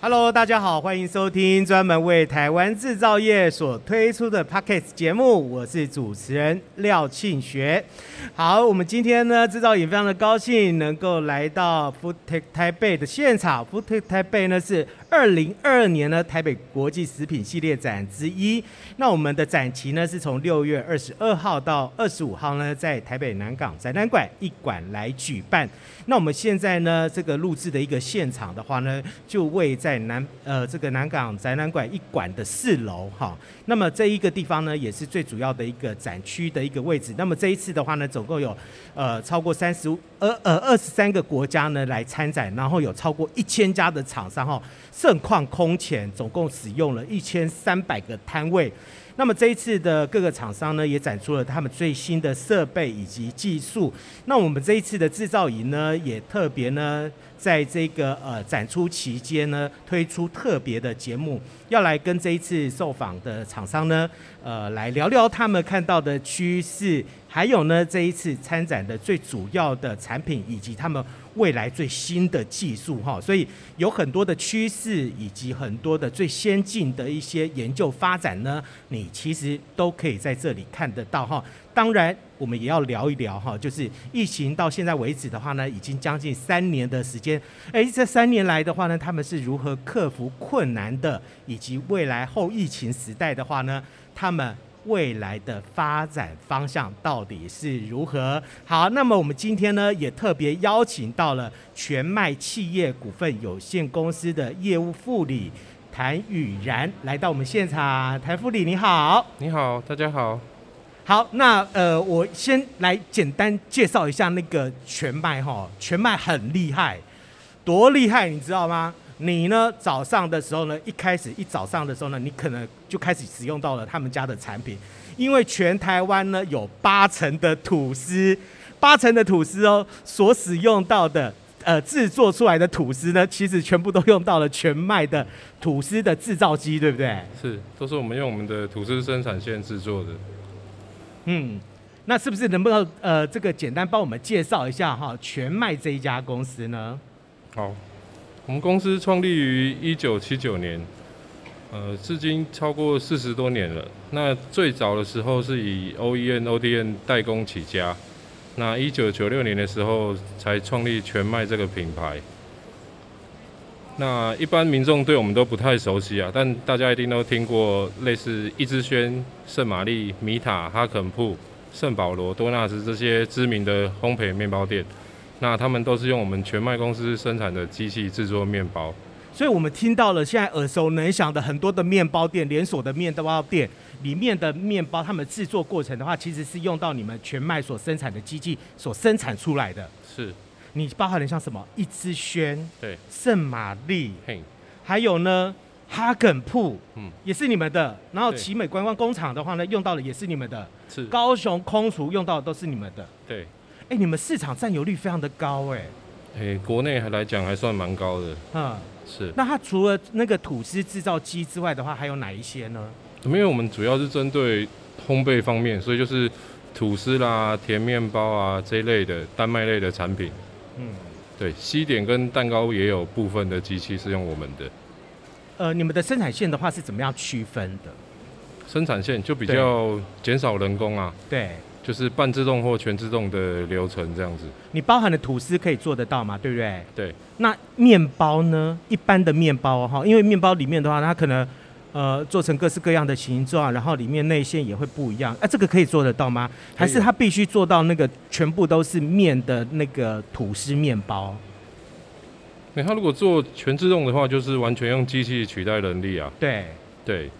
Hello，大家好，欢迎收听专门为台湾制造业所推出的 Pockets 节目，我是主持人廖庆学。好，我们今天呢，制造也非常的高兴能够来到 f o o t e c h 台北的现场。f o o t e c h 台北呢是二零二二年呢台北国际食品系列展之一。那我们的展期呢是从六月二十二号到二十五号呢，在台北南港展览馆一馆来举办。那我们现在呢，这个录制的一个现场的话呢，就位在。南呃这个南港展览馆一馆的四楼哈，那么这一个地方呢，也是最主要的一个展区的一个位置。那么这一次的话呢，总共有呃超过三十呃呃二十三个国家呢来参展，然后有超过一千家的厂商哈，盛况空前，总共使用了一千三百个摊位。那么这一次的各个厂商呢，也展出了他们最新的设备以及技术。那我们这一次的制造营呢，也特别呢，在这个呃展出期间呢，推出特别的节目，要来跟这一次受访的厂商呢，呃，来聊聊他们看到的趋势，还有呢，这一次参展的最主要的产品以及他们。未来最新的技术哈，所以有很多的趋势以及很多的最先进的一些研究发展呢，你其实都可以在这里看得到哈。当然，我们也要聊一聊哈，就是疫情到现在为止的话呢，已经将近三年的时间，诶，这三年来的话呢，他们是如何克服困难的，以及未来后疫情时代的话呢，他们。未来的发展方向到底是如何？好，那么我们今天呢，也特别邀请到了全麦企业股份有限公司的业务副理谭宇然来到我们现场。谭副理你好，你好，大家好。好，那呃，我先来简单介绍一下那个全麦哈，全麦很厉害，多厉害，你知道吗？你呢？早上的时候呢，一开始一早上的时候呢，你可能就开始使用到了他们家的产品，因为全台湾呢有八成的吐司，八成的吐司哦，所使用到的呃制作出来的吐司呢，其实全部都用到了全麦的吐司的制造机，对不对？是，都是我们用我们的吐司生产线制作的。嗯，那是不是能不能呃这个简单帮我们介绍一下哈全麦这一家公司呢？好。我们公司创立于一九七九年，呃，至今超过四十多年了。那最早的时候是以 OEM、ODM 代工起家，那一九九六年的时候才创立全麦这个品牌。那一般民众对我们都不太熟悉啊，但大家一定都听过类似一之轩、圣玛丽、米塔、哈肯铺、圣保罗、多纳斯这些知名的烘焙面包店。那他们都是用我们全麦公司生产的机器制作面包，所以我们听到了现在耳熟能详的很多的面包店、连锁的面包店里面的面包，他们制作过程的话，其实是用到你们全麦所生产的机器所生产出来的。是，你包含了像什么一之轩、对，圣玛丽，嘿，还有呢哈根铺，嗯，也是你们的。然后奇美观光工厂的话呢，用到的也是你们的。是，高雄空厨用到的都是你们的。对。哎，你们市场占有率非常的高哎，哎，国内还来讲还算蛮高的，嗯，是。那它除了那个吐司制造机之外的话，还有哪一些呢？因为我们主要是针对烘焙方面，所以就是吐司啦、甜面包啊这一类的丹麦类的产品。嗯，对，西点跟蛋糕也有部分的机器是用我们的。呃，你们的生产线的话是怎么样区分的？生产线就比较减少人工啊。对。就是半自动或全自动的流程这样子。你包含的吐司可以做得到吗？对不对？对。那面包呢？一般的面包哈，因为面包里面的话，它可能呃做成各式各样的形状，然后里面内馅也会不一样。啊，这个可以做得到吗？还是它必须做到那个全部都是面的那个吐司面包？那它如果做全自动的话，就是完全用机器取代人力啊。对。对。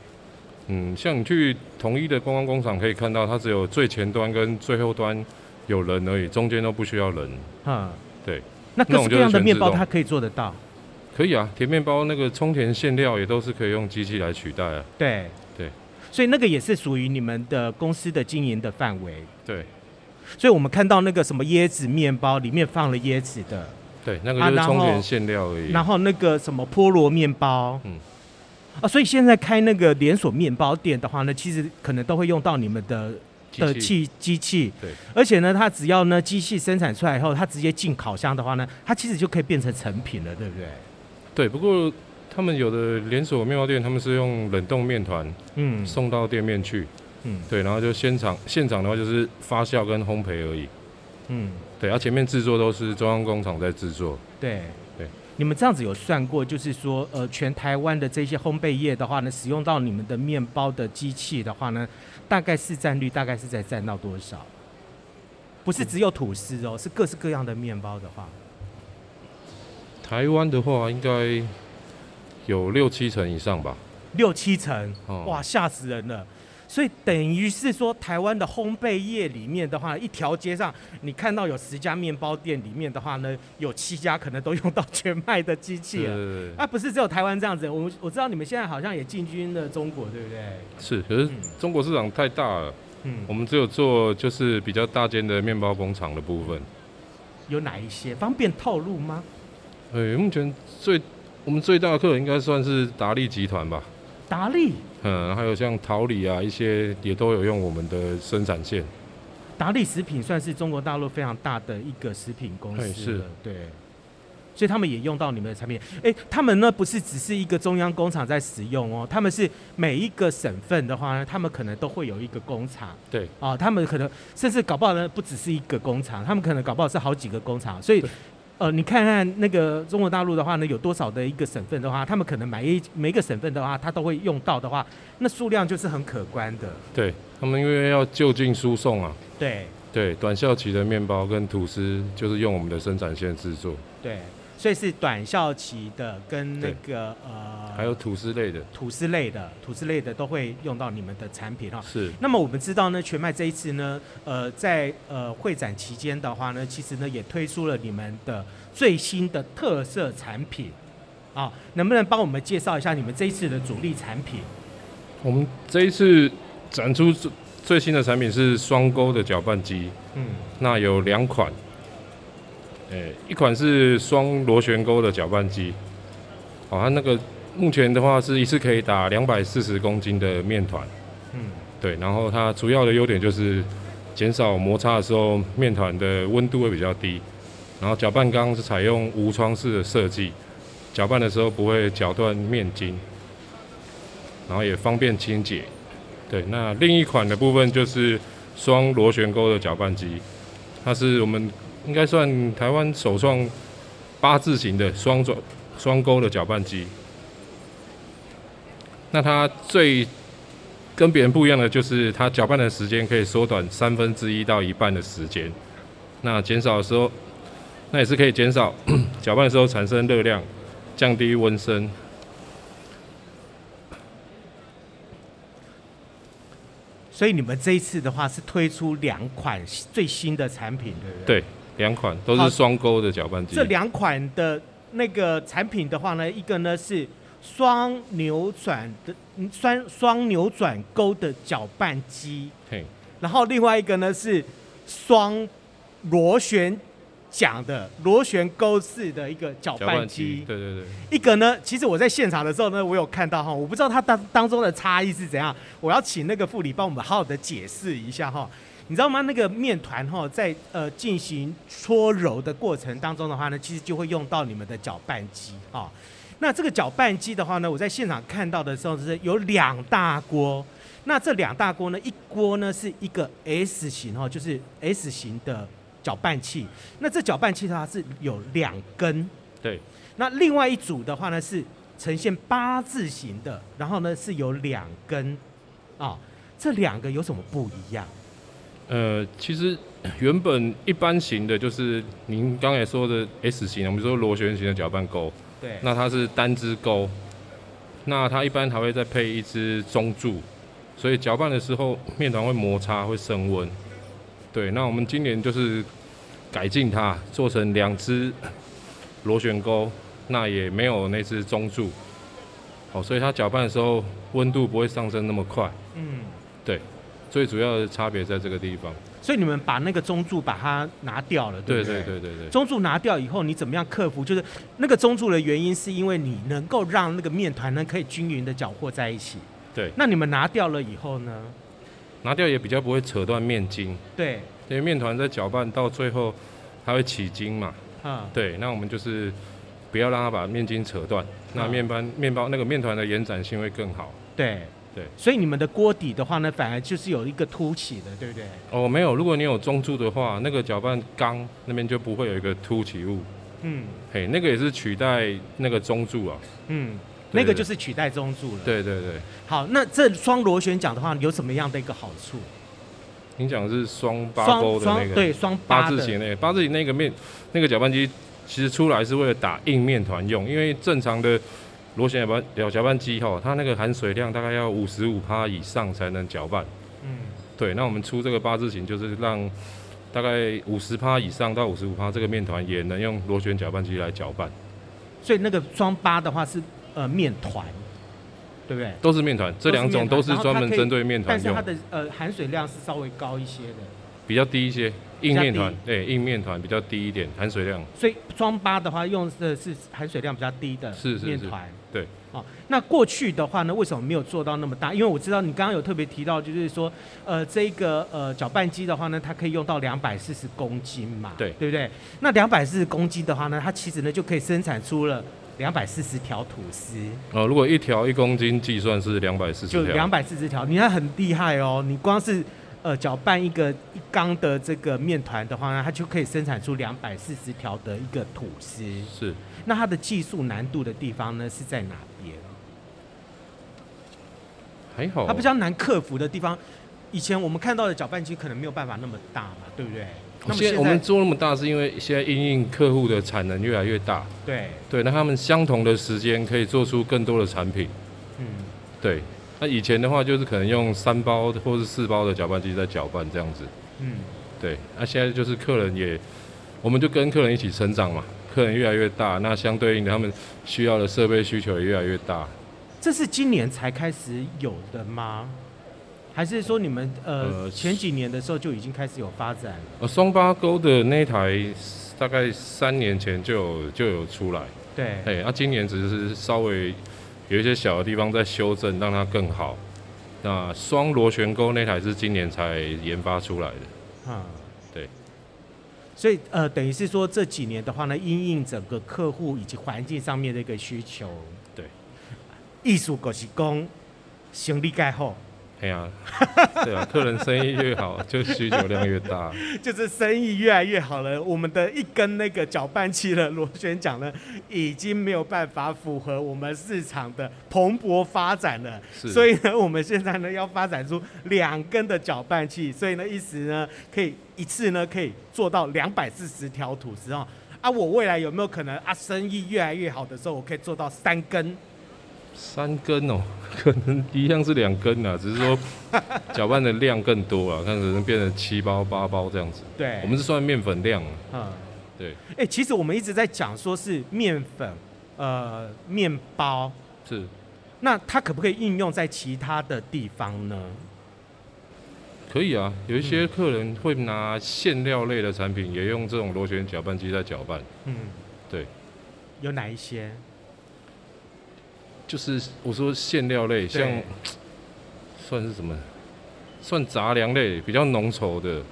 嗯，像你去统一的观光工厂可以看到，它只有最前端跟最后端有人而已，中间都不需要人。嗯，对。那各式各样的面包它可以做得到？可以啊，甜面包那个充填馅料也都是可以用机器来取代啊。对对，所以那个也是属于你们的公司的经营的范围。对。所以我们看到那个什么椰子面包里面放了椰子的，对，那个就是充填馅料而已。然后那个什么菠萝面包，嗯，啊，所以现在开那个连锁面包店的话呢，其实可能都会用到你们的的器机器。对，而且呢，它只要呢机器生产出来以后，它直接进烤箱的话呢，它其实就可以变成成品了，对不对？对，不过他们有的连锁面包店，他们是用冷冻面团，嗯，送到店面去，嗯，对，然后就现场现场的话就是发酵跟烘焙而已。嗯，对，而前面制作都是中央工厂在制作。对对，你们这样子有算过，就是说，呃，全台湾的这些烘焙业的话呢，使用到你们的面包的机器的话呢，大概市占率大概是在占到多少？不是只有吐司哦，是各式各样的面包的话。台湾的话，应该有六七成以上吧。六七成，哇，吓死人了。所以等于是说，台湾的烘焙业里面的话，一条街上你看到有十家面包店，里面的话呢，有七家可能都用到全麦的机器了。啊，不是只有台湾这样子，我我知道你们现在好像也进军了中国，对不对？是，可是中国市场太大了。嗯，我们只有做就是比较大间的面包工厂的部分。有哪一些？方便透露吗？哎，目前最我们最大的客人应该算是达利集团吧。达利，嗯，还有像桃李啊，一些也都有用我们的生产线。达利食品算是中国大陆非常大的一个食品公司，是，对，所以他们也用到你们的产品。哎，他们呢不是只是一个中央工厂在使用哦，他们是每一个省份的话呢，他们可能都会有一个工厂，对，啊，他们可能甚至搞不好呢不只是一个工厂，他们可能搞不好是好几个工厂，所以。呃，你看看那个中国大陆的话呢，有多少的一个省份的话，他们可能每一每一个省份的话，他都会用到的话，那数量就是很可观的。对，他们因为要就近输送啊。对。对，短效期的面包跟吐司就是用我们的生产线制作。对。所以是短效期的跟那个呃，还有吐司类的，吐司类的，吐司类的都会用到你们的产品哈。是。那么我们知道呢，全麦这一次呢，呃，在呃会展期间的话呢，其实呢也推出了你们的最新的特色产品，啊，能不能帮我们介绍一下你们这一次的主力产品？我们这一次展出最最新的产品是双钩的搅拌机，嗯，那有两款。诶，一款是双螺旋钩的搅拌机，哦，它那个目前的话是一次可以打两百四十公斤的面团，嗯，对，然后它主要的优点就是减少摩擦的时候面团的温度会比较低，然后搅拌缸是采用无窗式的设计，搅拌的时候不会搅断面筋，然后也方便清洁，对，那另一款的部分就是双螺旋钩的搅拌机，它是我们。应该算台湾首创八字形的双转双钩的搅拌机。那它最跟别人不一样的就是，它搅拌的时间可以缩短三分之一到一半的时间。那减少的时候，那也是可以减少 搅拌的时候产生热量，降低温升。所以你们这一次的话是推出两款最新的产品，对不对？对。两款都是双钩的搅拌机。这两款的那个产品的话呢，一个呢是双扭转的双双扭转钩的搅拌机，嘿，然后另外一个呢是双螺旋桨的螺旋钩式的一个搅拌机。对对对。一个呢，其实我在现场的时候呢，我有看到哈，我不知道它当当中的差异是怎样，我要请那个副理帮我们好好的解释一下哈。你知道吗？那个面团哈，在呃进行搓揉的过程当中的话呢，其实就会用到你们的搅拌机啊。那这个搅拌机的话呢，我在现场看到的时候是有两大锅。那这两大锅呢，一锅呢是一个 S 型哈，就是 S 型的搅拌器。那这搅拌器的话是有两根。对。那另外一组的话呢是呈现八字形的，然后呢是有两根啊。这两个有什么不一样？呃，其实原本一般型的就是您刚才说的 S 型，我们说螺旋型的搅拌钩，对，那它是单支钩，那它一般还会再配一支中柱，所以搅拌的时候面团会摩擦会升温，对，那我们今年就是改进它，做成两支螺旋钩，那也没有那只中柱，哦，所以它搅拌的时候温度不会上升那么快，嗯，对。最主要的差别在这个地方。所以你们把那个中柱把它拿掉了，对不对？对对对对对。中柱拿掉以后，你怎么样克服？就是那个中柱的原因，是因为你能够让那个面团呢可以均匀的搅和在一起。对。那你们拿掉了以后呢？拿掉也比较不会扯断面筋。对。因为面团在搅拌到最后，它会起筋嘛。啊。对，那我们就是不要让它把面筋扯断，那面包面包那个面团的延展性会更好。对。对，所以你们的锅底的话呢，反而就是有一个凸起的，对不对？哦，没有，如果你有中柱的话，那个搅拌缸那边就不会有一个凸起物。嗯，嘿，那个也是取代那个中柱啊。嗯，那个就是取代中柱了。对对对。好，那这双螺旋桨的话，有什么样的一个好处？你讲的是双八钩的那个，对，双八字形那个，八字形那个面那个搅拌机，其实出来是为了打硬面团用，因为正常的。螺旋搅拌搅拌机哈，它那个含水量大概要五十五趴以上才能搅拌。嗯，对，那我们出这个八字形，就是让大概五十帕以上到五十五趴这个面团也能用螺旋搅拌机来搅拌。所以那个双八的话是呃面团，对不对？都是面团，这两种都是专门针对面团用。但是它的呃含水量是稍微高一些的，比较低一些。硬面团，对，硬面团比较低一点含水量。所以装八的话用的是含水量比较低的面团。对，哦，那过去的话呢，为什么没有做到那么大？因为我知道你刚刚有特别提到，就是说，呃，这个呃搅拌机的话呢，它可以用到两百四十公斤嘛，对，对不对？那两百四十公斤的话呢，它其实呢就可以生产出了两百四十条吐司。哦，如果一条一公斤计算是两百四十条，就两百四十条，你看很厉害哦，你光是。呃，搅拌一个一缸的这个面团的话呢，它就可以生产出两百四十条的一个吐司。是。那它的技术难度的地方呢，是在哪边？还好。它比较难克服的地方，以前我们看到的搅拌机可能没有办法那么大嘛，对不对？那么现在我们做那么大，是因为现在因应客户的产能越来越大。对。对，那他们相同的时间可以做出更多的产品。嗯。对。那以前的话，就是可能用三包或是四包的搅拌机在搅拌这样子。嗯，对。那现在就是客人也，我们就跟客人一起成长嘛。客人越来越大，那相对应的他们需要的设备需求也越来越大。这是今年才开始有的吗？还是说你们呃，呃前几年的时候就已经开始有发展？呃，双八沟的那台大概三年前就有就有出来。对。哎，那今年只是稍微。有一些小的地方在修正，让它更好。那双螺旋钩那台是今年才研发出来的。嗯，对。所以呃，等于是说这几年的话呢，因应整个客户以及环境上面的一个需求。对。艺术狗是工，行李盖好。哎呀，对啊，客人生意越好，就需求量越大。就是生意越来越好了，我们的一根那个搅拌器的螺旋桨呢，已经没有办法符合我们市场的蓬勃发展了。是。所以呢，我们现在呢要发展出两根的搅拌器，所以呢，一时呢可以一次呢可以做到两百四十条吐司哦。啊，我未来有没有可能啊，生意越来越好的时候，我可以做到三根？三根哦，可能一样是两根啊，只是说 搅拌的量更多啊，看可能变成七包八包这样子。对，我们是算面粉量啊。嗯，对。哎、欸，其实我们一直在讲说是面粉，呃，面包是。那它可不可以应用在其他的地方呢？可以啊，有一些客人会拿馅料类的产品，也用这种螺旋搅拌机在搅拌。嗯，对。有哪一些？就是我说馅料类，像算是什么？算杂粮类，比较浓稠的。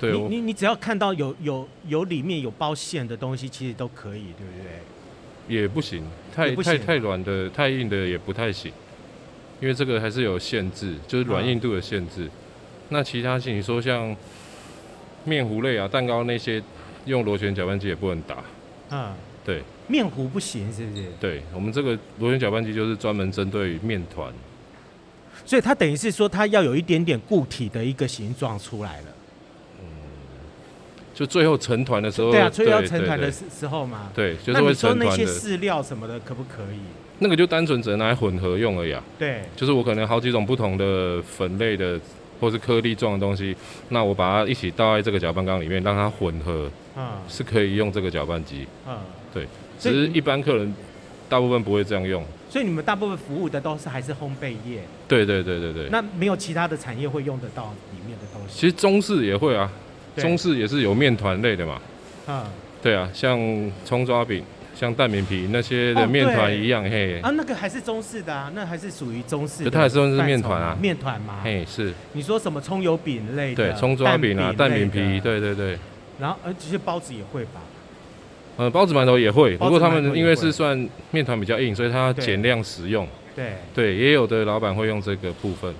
对，你你你只要看到有有有里面有包馅的东西，其实都可以，对不对？也不行，太行太太软的、太硬的也不太行，因为这个还是有限制，就是软硬度的限制。嗯、那其他性你说像面糊类啊、蛋糕那些，用螺旋搅拌机也不能打。嗯。对，面糊不行，是不是？对，我们这个螺旋搅拌机就是专门针对面团，所以它等于是说，它要有一点点固体的一个形状出来了。嗯，就最后成团的时候，对啊，最后成团的时时候嘛。对，就是会成团的。那你说那些饲料什么的可不可以？那个就单纯只能拿来混合用而已啊。对，就是我可能好几种不同的粉类的或是颗粒状的东西，那我把它一起倒在这个搅拌缸里面，让它混合，嗯，是可以用这个搅拌机，嗯。对，其实一般客人大部分不会这样用。所以你们大部分服务的都是还是烘焙业？对对对对对。那没有其他的产业会用得到里面的东西？其实中式也会啊，中式也是有面团类的嘛。嗯。对啊，像葱抓饼。像蛋饼皮那些的面团一样，哦、嘿啊，那个还是中式的啊，那还是属于中式的。它还是算是面团啊，面团嘛，嘿是。你说什么葱油饼类的？对，葱抓饼啊，蛋饼皮，对对对。然后而，这些包子也会吧？呃，包子馒头也会，不过他们因为是算面团比较硬，所以它减量使用。对对，也有的老板会用这个部分。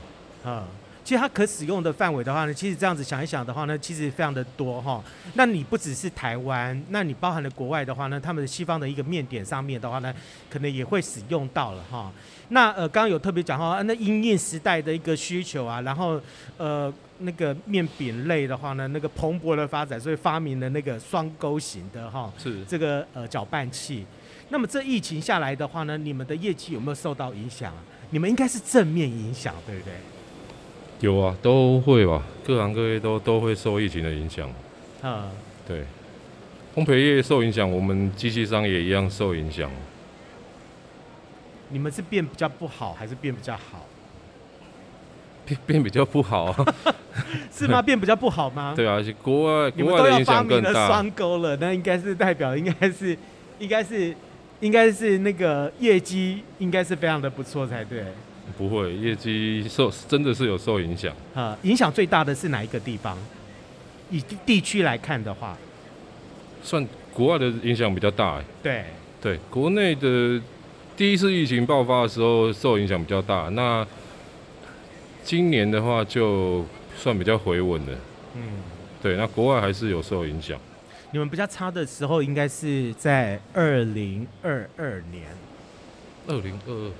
嗯。其实它可使用的范围的话呢，其实这样子想一想的话呢，其实非常的多哈。那你不只是台湾，那你包含了国外的话呢，他们的西方的一个面点上面的话呢，可能也会使用到了哈。那呃，刚刚有特别讲哈，那因应时代的一个需求啊，然后呃那个面饼类的话呢，那个蓬勃的发展，所以发明了那个双钩型的哈，是这个呃搅拌器。那么这疫情下来的话呢，你们的业绩有没有受到影响啊？你们应该是正面影响，对不对？有啊，都会吧，各行各业都都会受疫情的影响。嗯，对，烘焙业受影响，我们机器商也一样受影响。你们是变比较不好，还是变比较好？变变比较不好啊？是吗？变比较不好吗？对啊，而且国外国外的影响更大。双钩了，那应该是代表，应该是，应该是，应该是那个业绩应该是非常的不错才对。不会，业绩受真的是有受影响。啊，影响最大的是哪一个地方？以地区来看的话，算国外的影响比较大。哎，对对，国内的第一次疫情爆发的时候受影响比较大。那今年的话就算比较回稳了。嗯，对，那国外还是有受影响。你们比较差的时候应该是在二零二二年。二零二二。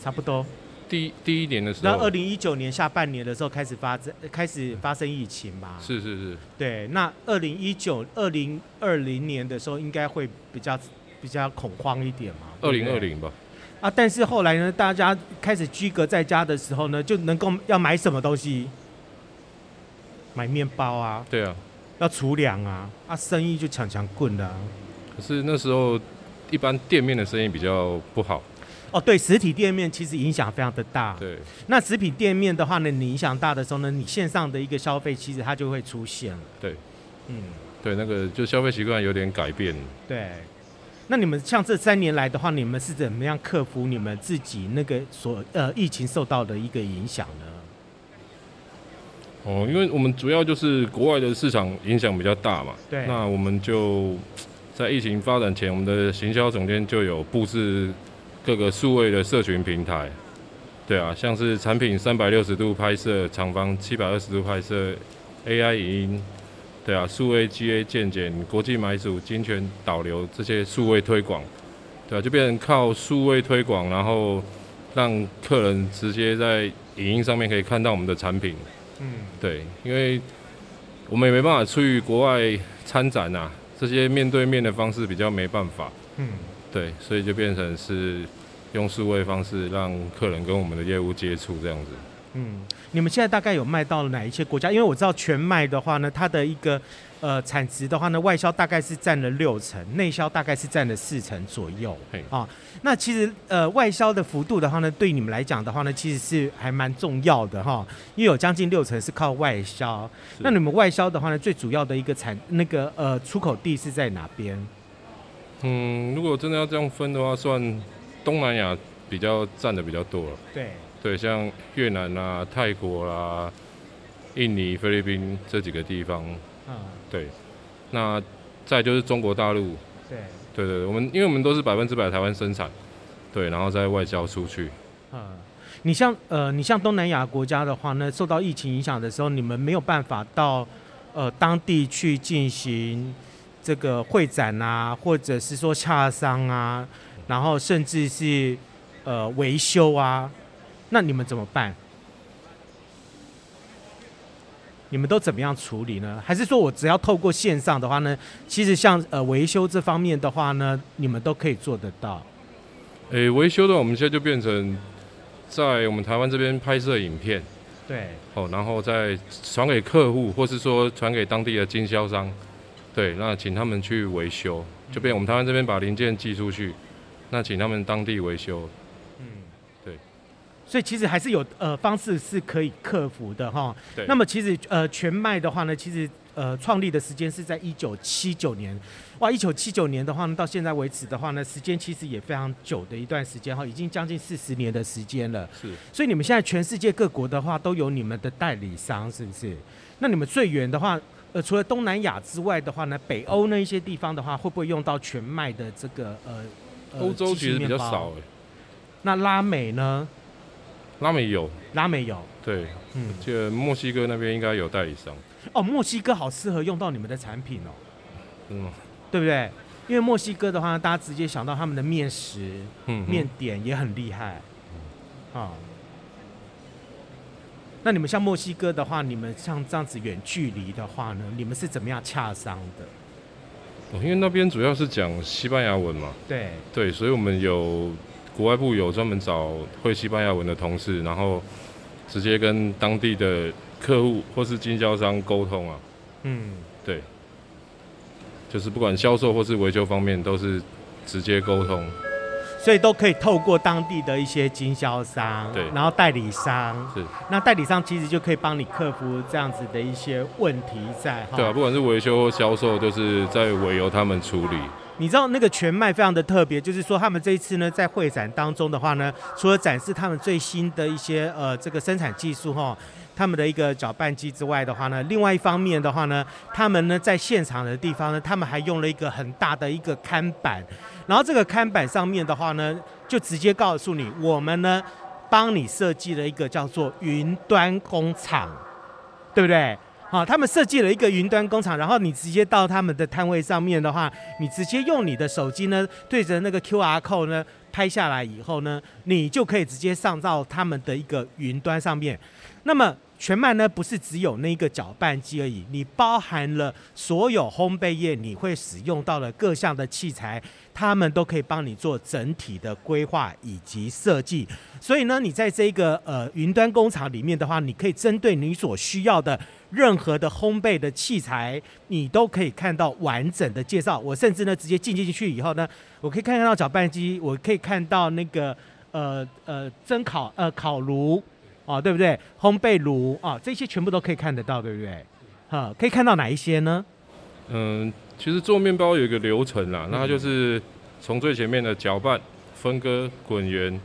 差不多，第第一年的时候，那二零一九年下半年的时候开始发生，开始发生疫情嘛？是是是，对。那二零一九、二零二零年的时候，应该会比较比较恐慌一点嘛？二零二零吧。啊，但是后来呢，大家开始居隔在家的时候呢，就能够要买什么东西？买面包啊？对啊。要储粮啊？啊，生意就强强滚了。可是那时候，一般店面的生意比较不好。哦，对，实体店面其实影响非常的大。对，那实体店面的话呢，你影响大的时候呢，你线上的一个消费其实它就会出现了。对，嗯，对，那个就消费习惯有点改变。对，那你们像这三年来的话，你们是怎么样克服你们自己那个所呃疫情受到的一个影响呢？哦，因为我们主要就是国外的市场影响比较大嘛。对，那我们就在疫情发展前，我们的行销总监就有布置。各个数位的社群平台，对啊，像是产品三百六十度拍摄、厂房七百二十度拍摄、AI 影音，对啊，数位 GA 健检、国际买主、金权导流这些数位推广，对啊，就变成靠数位推广，然后让客人直接在影音上面可以看到我们的产品。嗯，对，因为我们也没办法去国外参展啊，这些面对面的方式比较没办法。嗯，对，所以就变成是。用数位方式让客人跟我们的业务接触，这样子。嗯，你们现在大概有卖到了哪一些国家？因为我知道全麦的话呢，它的一个呃产值的话呢，外销大概是占了六成，内销大概是占了四成左右。嘿啊，那其实呃外销的幅度的话呢，对你们来讲的话呢，其实是还蛮重要的哈，因为有将近六成是靠外销。那你们外销的话呢，最主要的一个产那个呃出口地是在哪边？嗯，如果真的要这样分的话，算。东南亚比较占的比较多了，对对，像越南啊、泰国啦、啊、印尼、菲律宾这几个地方，嗯，对，那再就是中国大陆，对对对，我们因为我们都是百分之百台湾生产，对，然后再外销出去。嗯，你像呃，你像东南亚国家的话呢，受到疫情影响的时候，你们没有办法到呃当地去进行这个会展啊，或者是说洽商啊。然后甚至是呃维修啊，那你们怎么办？你们都怎么样处理呢？还是说我只要透过线上的话呢？其实像呃维修这方面的话呢，你们都可以做得到。诶，维修的我们现在就变成在我们台湾这边拍摄影片，对，哦，然后再传给客户，或是说传给当地的经销商，对，那请他们去维修。就变我们台湾这边把零件寄出去，那请他们当地维修。所以其实还是有呃方式是可以克服的哈。对。那么其实呃全麦的话呢，其实呃创立的时间是在一九七九年。哇，一九七九年的话呢，到现在为止的话呢，时间其实也非常久的一段时间哈，已经将近四十年的时间了。是。所以你们现在全世界各国的话都有你们的代理商，是不是？那你们最远的话，呃，除了东南亚之外的话呢，北欧那一些地方的话，会不会用到全麦的这个呃？欧洲其实比较少哎。那拉美呢？拉美有。拉美有。对，嗯，就墨西哥那边应该有代理商。哦，墨西哥好适合用到你们的产品哦。嗯。对不对？因为墨西哥的话，大家直接想到他们的面食、嗯、面点也很厉害，啊。那你们像墨西哥的话，你们像这样子远距离的话呢，你们是怎么样洽商的？哦因为那边主要是讲西班牙文嘛。对。对，所以我们有国外部有专门找会西班牙文的同事，然后直接跟当地的客户或是经销商沟通啊。嗯，对。就是不管销售或是维修方面，都是直接沟通，所以都可以透过当地的一些经销商，对，然后代理商，是，那代理商其实就可以帮你克服这样子的一些问题在，对啊，不管是维修或销售，都是在委由他们处理。你知道那个全麦非常的特别，就是说他们这一次呢，在会展当中的话呢，除了展示他们最新的一些呃这个生产技术哈。他们的一个搅拌机之外的话呢，另外一方面的话呢，他们呢在现场的地方呢，他们还用了一个很大的一个看板，然后这个看板上面的话呢，就直接告诉你，我们呢帮你设计了一个叫做云端工厂，对不对？好，他们设计了一个云端工厂，然后你直接到他们的摊位上面的话，你直接用你的手机呢对着那个 QR code 呢拍下来以后呢，你就可以直接上到他们的一个云端上面，那么。全麦呢，不是只有那个搅拌机而已，你包含了所有烘焙业你会使用到的各项的器材，他们都可以帮你做整体的规划以及设计。所以呢，你在这个呃云端工厂里面的话，你可以针对你所需要的任何的烘焙的器材，你都可以看到完整的介绍。我甚至呢，直接进进去以后呢，我可以看到搅拌机，我可以看到那个呃呃蒸烤呃烤炉。哦，对不对？烘焙炉啊，这些全部都可以看得到，对不对？哈，可以看到哪一些呢？嗯，其实做面包有一个流程啦，嗯、那它就是从最前面的搅拌、分割、滚圆、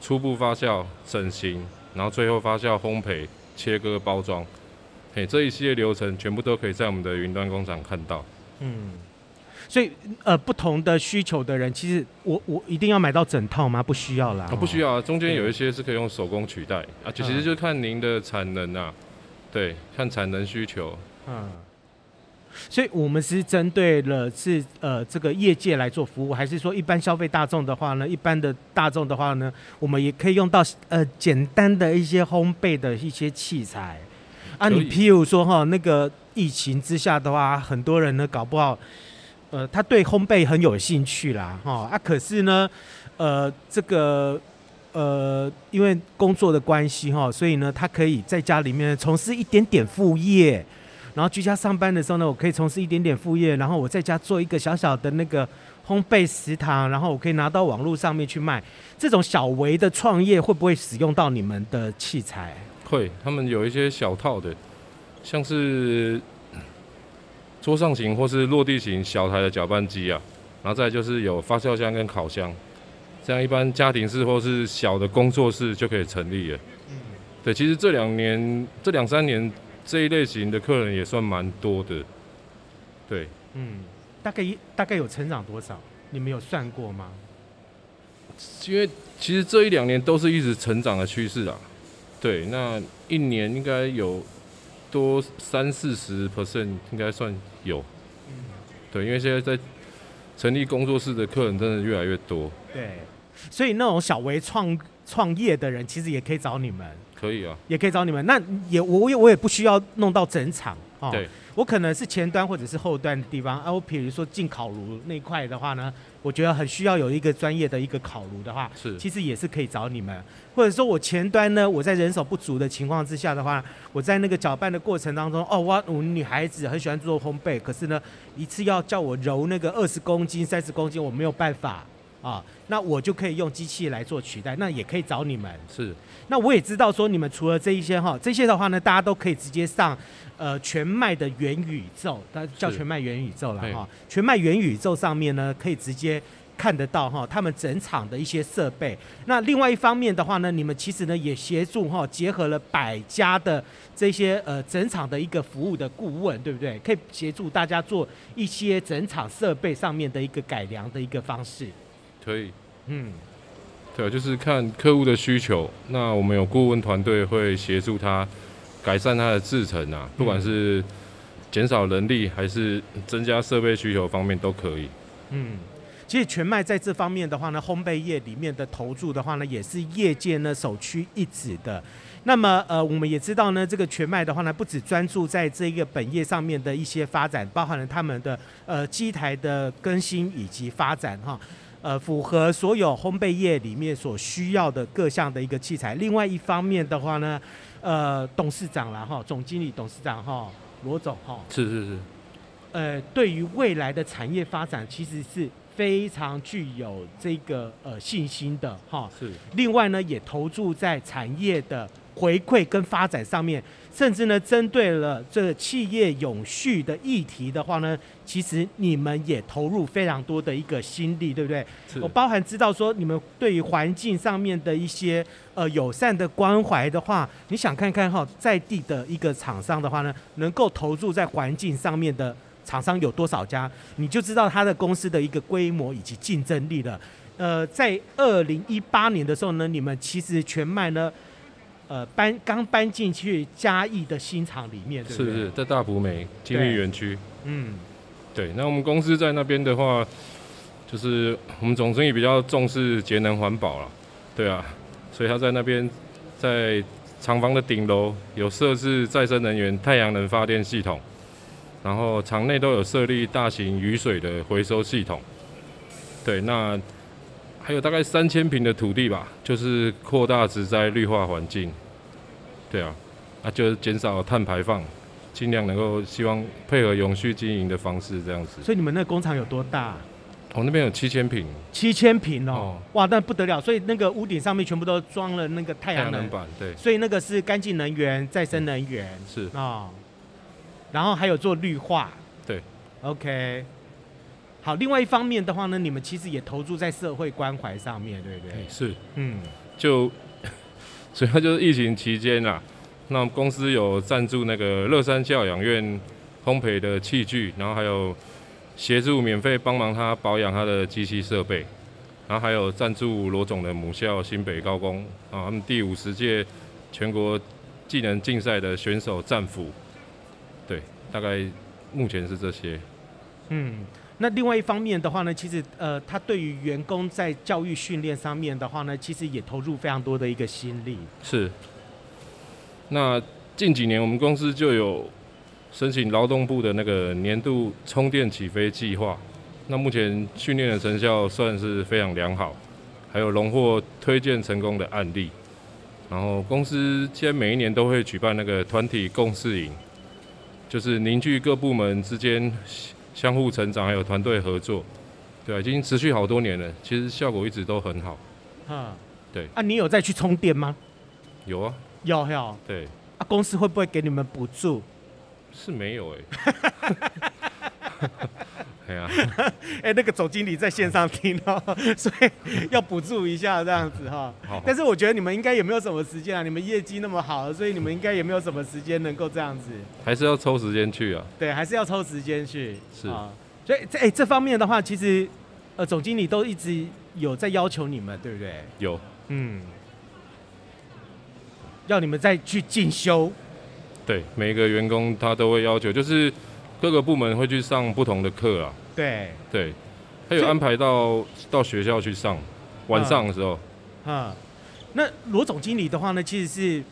初步发酵、整形，然后最后发酵、烘焙、切割、包装，嘿，这一系列流程全部都可以在我们的云端工厂看到。嗯。所以，呃，不同的需求的人，其实我我一定要买到整套吗？不需要啦。啊，不需要啊，中间有一些是可以用手工取代啊，就其实就看您的产能啊，对，看产能需求。嗯。所以我们是针对了是呃这个业界来做服务，还是说一般消费大众的话呢？一般的大众的话呢，我们也可以用到呃简单的一些烘焙的一些器材啊。你譬如说哈，那个疫情之下的话，很多人呢搞不好。呃，他对烘焙很有兴趣啦，哈啊，可是呢，呃，这个呃，因为工作的关系哈，所以呢，他可以在家里面从事一点点副业，然后居家上班的时候呢，我可以从事一点点副业，然后我在家做一个小小的那个烘焙食堂，然后我可以拿到网络上面去卖。这种小微的创业会不会使用到你们的器材？会，他们有一些小套的，像是。桌上型或是落地型小台的搅拌机啊，然后再就是有发酵箱跟烤箱，这样一般家庭式或是小的工作室就可以成立了。嗯，对，其实这两年、这两三年这一类型的客人也算蛮多的。对，嗯，大概大概有成长多少？你们有算过吗？因为其实这一两年都是一直成长的趋势啊。对，那一年应该有。多三四十 percent 应该算有，对，因为现在在成立工作室的客人真的越来越多。对，所以那种小微创创业的人，其实也可以找你们。可以啊，也可以找你们。那也我也我也不需要弄到整场哦。对，我可能是前端或者是后端的地方。啊，我比如说进烤炉那块的话呢，我觉得很需要有一个专业的一个烤炉的话，是，其实也是可以找你们。或者说我前端呢，我在人手不足的情况之下的话，我在那个搅拌的过程当中，哦，我我女孩子很喜欢做烘焙，可是呢，一次要叫我揉那个二十公斤、三十公斤，我没有办法。啊，那我就可以用机器来做取代，那也可以找你们。是，那我也知道说你们除了这一些哈，这些的话呢，大家都可以直接上呃全麦的元宇宙，它叫全麦元宇宙了哈。全麦元宇宙上面呢，可以直接看得到哈，他们整场的一些设备。那另外一方面的话呢，你们其实呢也协助哈，结合了百家的这些呃整场的一个服务的顾问，对不对？可以协助大家做一些整场设备上面的一个改良的一个方式。可以，嗯，对，就是看客户的需求。那我们有顾问团队会协助他改善他的制程啊，不管是减少人力还是增加设备需求方面都可以。嗯，其实全麦在这方面的话呢，烘焙业里面的投注的话呢，也是业界呢首屈一指的。那么呃，我们也知道呢，这个全麦的话呢，不止专注在这个本业上面的一些发展，包含了他们的呃机台的更新以及发展哈。呃，符合所有烘焙业里面所需要的各项的一个器材。另外一方面的话呢，呃，董事长啦哈，总经理、董事长哈，罗总哈，是是是，呃，对于未来的产业发展，其实是非常具有这个呃信心的哈。是。另外呢，也投注在产业的回馈跟发展上面。甚至呢，针对了这个企业永续的议题的话呢，其实你们也投入非常多的一个心力，对不对？我包含知道说，你们对于环境上面的一些呃友善的关怀的话，你想看看哈，在地的一个厂商的话呢，能够投入在环境上面的厂商有多少家，你就知道他的公司的一个规模以及竞争力了。呃，在二零一八年的时候呢，你们其实全麦呢。呃，搬刚搬进去嘉义的新厂里面，对不对？是是，在大埔美精密园区。嗯，对。那我们公司在那边的话，就是我们总经理比较重视节能环保了，对啊，所以他在那边在厂房的顶楼有设置再生能源太阳能发电系统，然后厂内都有设立大型雨水的回收系统。对，那。还有大概三千平的土地吧，就是扩大植栽绿化环境，对啊，那就是减少碳排放，尽量能够希望配合永续经营的方式这样子。所以你们那工厂有多大？我、哦、那边有七千平。七千平哦，哦，哇，那不得了！所以那个屋顶上面全部都装了那个太阳能，能板，对。所以那个是干净能源、再生能源，是啊、哦。然后还有做绿化，对，OK。好，另外一方面的话呢，你们其实也投注在社会关怀上面，对不对？是，嗯，就 主要就是疫情期间啊，那公司有赞助那个乐山教养院烘焙的器具，然后还有协助免费帮忙他保养他的机器设备，然后还有赞助罗总的母校新北高工啊，他们第五十届全国技能竞赛的选手战俘，对，大概目前是这些，嗯。那另外一方面的话呢，其实呃，他对于员工在教育训练上面的话呢，其实也投入非常多的一个心力。是。那近几年我们公司就有申请劳动部的那个年度充电起飞计划，那目前训练的成效算是非常良好，还有荣获推荐成功的案例。然后公司现在每一年都会举办那个团体共事营，就是凝聚各部门之间。相互成长，还有团队合作，对啊，已经持续好多年了。其实效果一直都很好。嗯，对。啊，你有再去充电吗？有啊。有有。对。啊，公司会不会给你们补助？是没有哎、欸。对啊，哎，那个总经理在线上听哦，所以要补助一下这样子哈。好。但是我觉得你们应该也没有什么时间啊，你们业绩那么好，所以你们应该也没有什么时间能够这样子。还是要抽时间去啊。对，还是要抽时间去。是啊。所以这哎这方面的话，其实呃总经理都一直有在要求你们，对不对？有。嗯。要你们再去进修。对，每一个员工他都会要求，就是。各个部门会去上不同的课啊，对。对，他有安排到到学校去上，晚上的时候。啊，那罗总经理的话呢，其实是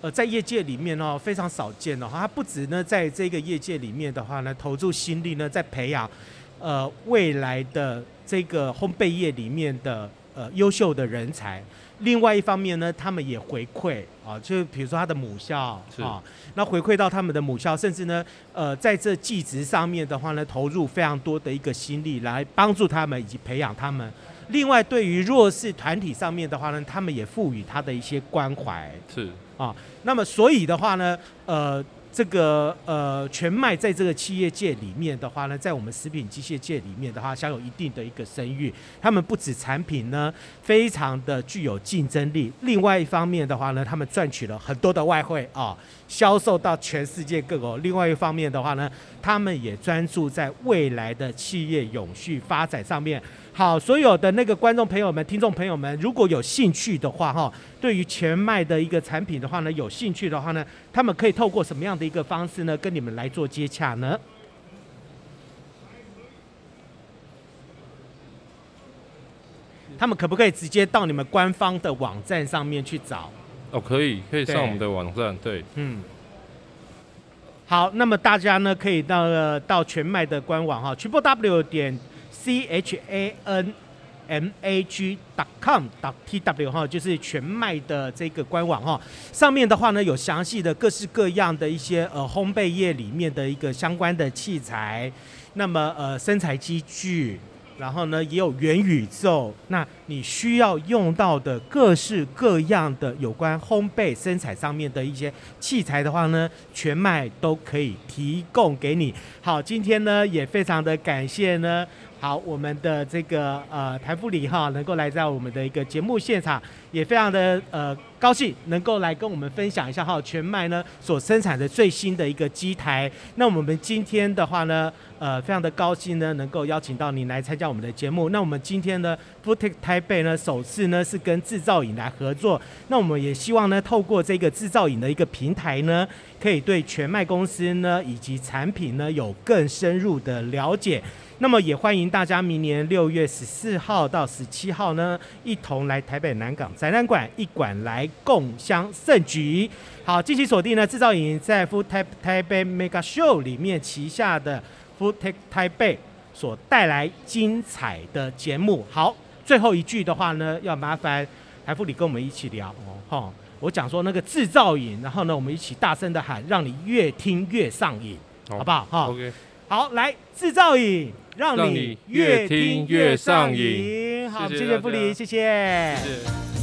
呃在业界里面哦非常少见哦，他不止呢在这个业界里面的话呢，投注心力呢在培养呃未来的这个烘焙业里面的呃优秀的人才。另外一方面呢，他们也回馈啊，就比如说他的母校啊，那回馈到他们的母校，甚至呢，呃，在这技职上面的话呢，投入非常多的一个心力来帮助他们以及培养他们。另外，对于弱势团体上面的话呢，他们也赋予他的一些关怀。是啊，那么所以的话呢，呃。这个呃，全麦在这个企业界里面的话呢，在我们食品机械界里面的话，享有一定的一个声誉。他们不止产品呢，非常的具有竞争力。另外一方面的话呢，他们赚取了很多的外汇啊，销售到全世界各国。另外一方面的话呢，他们也专注在未来的企业永续发展上面。好，所有的那个观众朋友们、听众朋友们，如果有兴趣的话，哈，对于全麦的一个产品的话呢，有兴趣的话呢，他们可以透过什么样的一个方式呢，跟你们来做接洽呢？他们可不可以直接到你们官方的网站上面去找？哦，可以，可以上我们的网站，对，嗯。好，那么大家呢，可以到到全麦的官网哈，triple w 点。C h a n m a g dot com dot t w 哈，就是全麦的这个官网哈，上面的话呢，有详细的各式各样的一些呃烘焙业里面的一个相关的器材，那么呃生产机具。然后呢，也有元宇宙，那你需要用到的各式各样的有关烘焙生产上面的一些器材的话呢，全麦都可以提供给你。好，今天呢也非常的感谢呢，好我们的这个呃谭副理哈能够来在我们的一个节目现场，也非常的呃高兴能够来跟我们分享一下哈全麦呢所生产的最新的一个机台。那我们今天的话呢。呃，非常的高兴呢，能够邀请到您来参加我们的节目。那我们今天呢 f o o t e c h 台北呢，首次呢是跟制造影来合作。那我们也希望呢，透过这个制造影的一个平台呢，可以对全麦公司呢以及产品呢有更深入的了解。那么也欢迎大家明年六月十四号到十七号呢，一同来台北南港展览馆一馆来共襄盛举。好，敬请锁定呢，制造影在 FoodTech 台北 Mega Show 里面旗下的。FoodTech 台北所带来精彩的节目。好，最后一句的话呢，要麻烦台富理跟我们一起聊哦。哈，我讲说那个制造瘾，然后呢，我们一起大声的喊，让你越听越上瘾，好，好不好？哈，OK。好，来制造瘾，让你越听越上瘾。好，谢谢富里，谢谢。谢谢。